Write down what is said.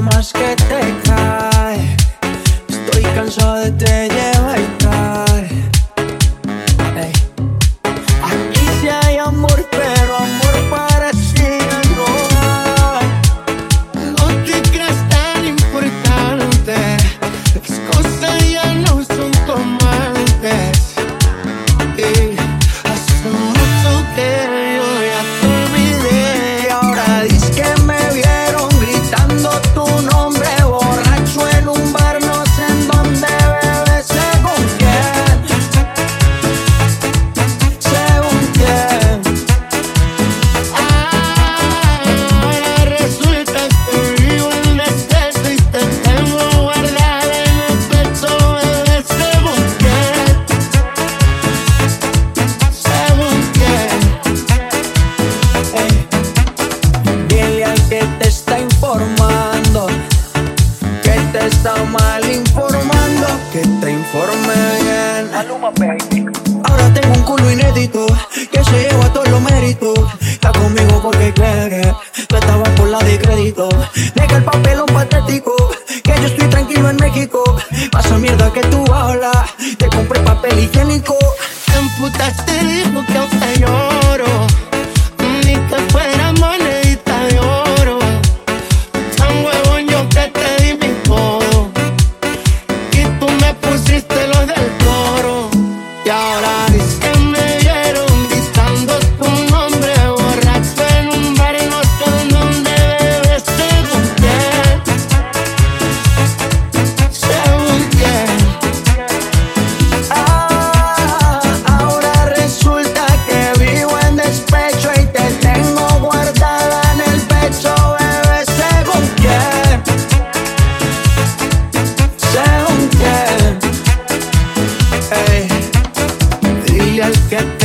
más que te cae. Estoy cansado de te llevar está mal informando, que te informe bien. Maluma, baby. Ahora tengo un culo inédito, que se lleva todos los méritos. Está conmigo porque quiere, tú estabas por la de crédito. Nega el papelón patético, que yo estoy tranquilo en México. Pasa mierda que tú hablas. siempre get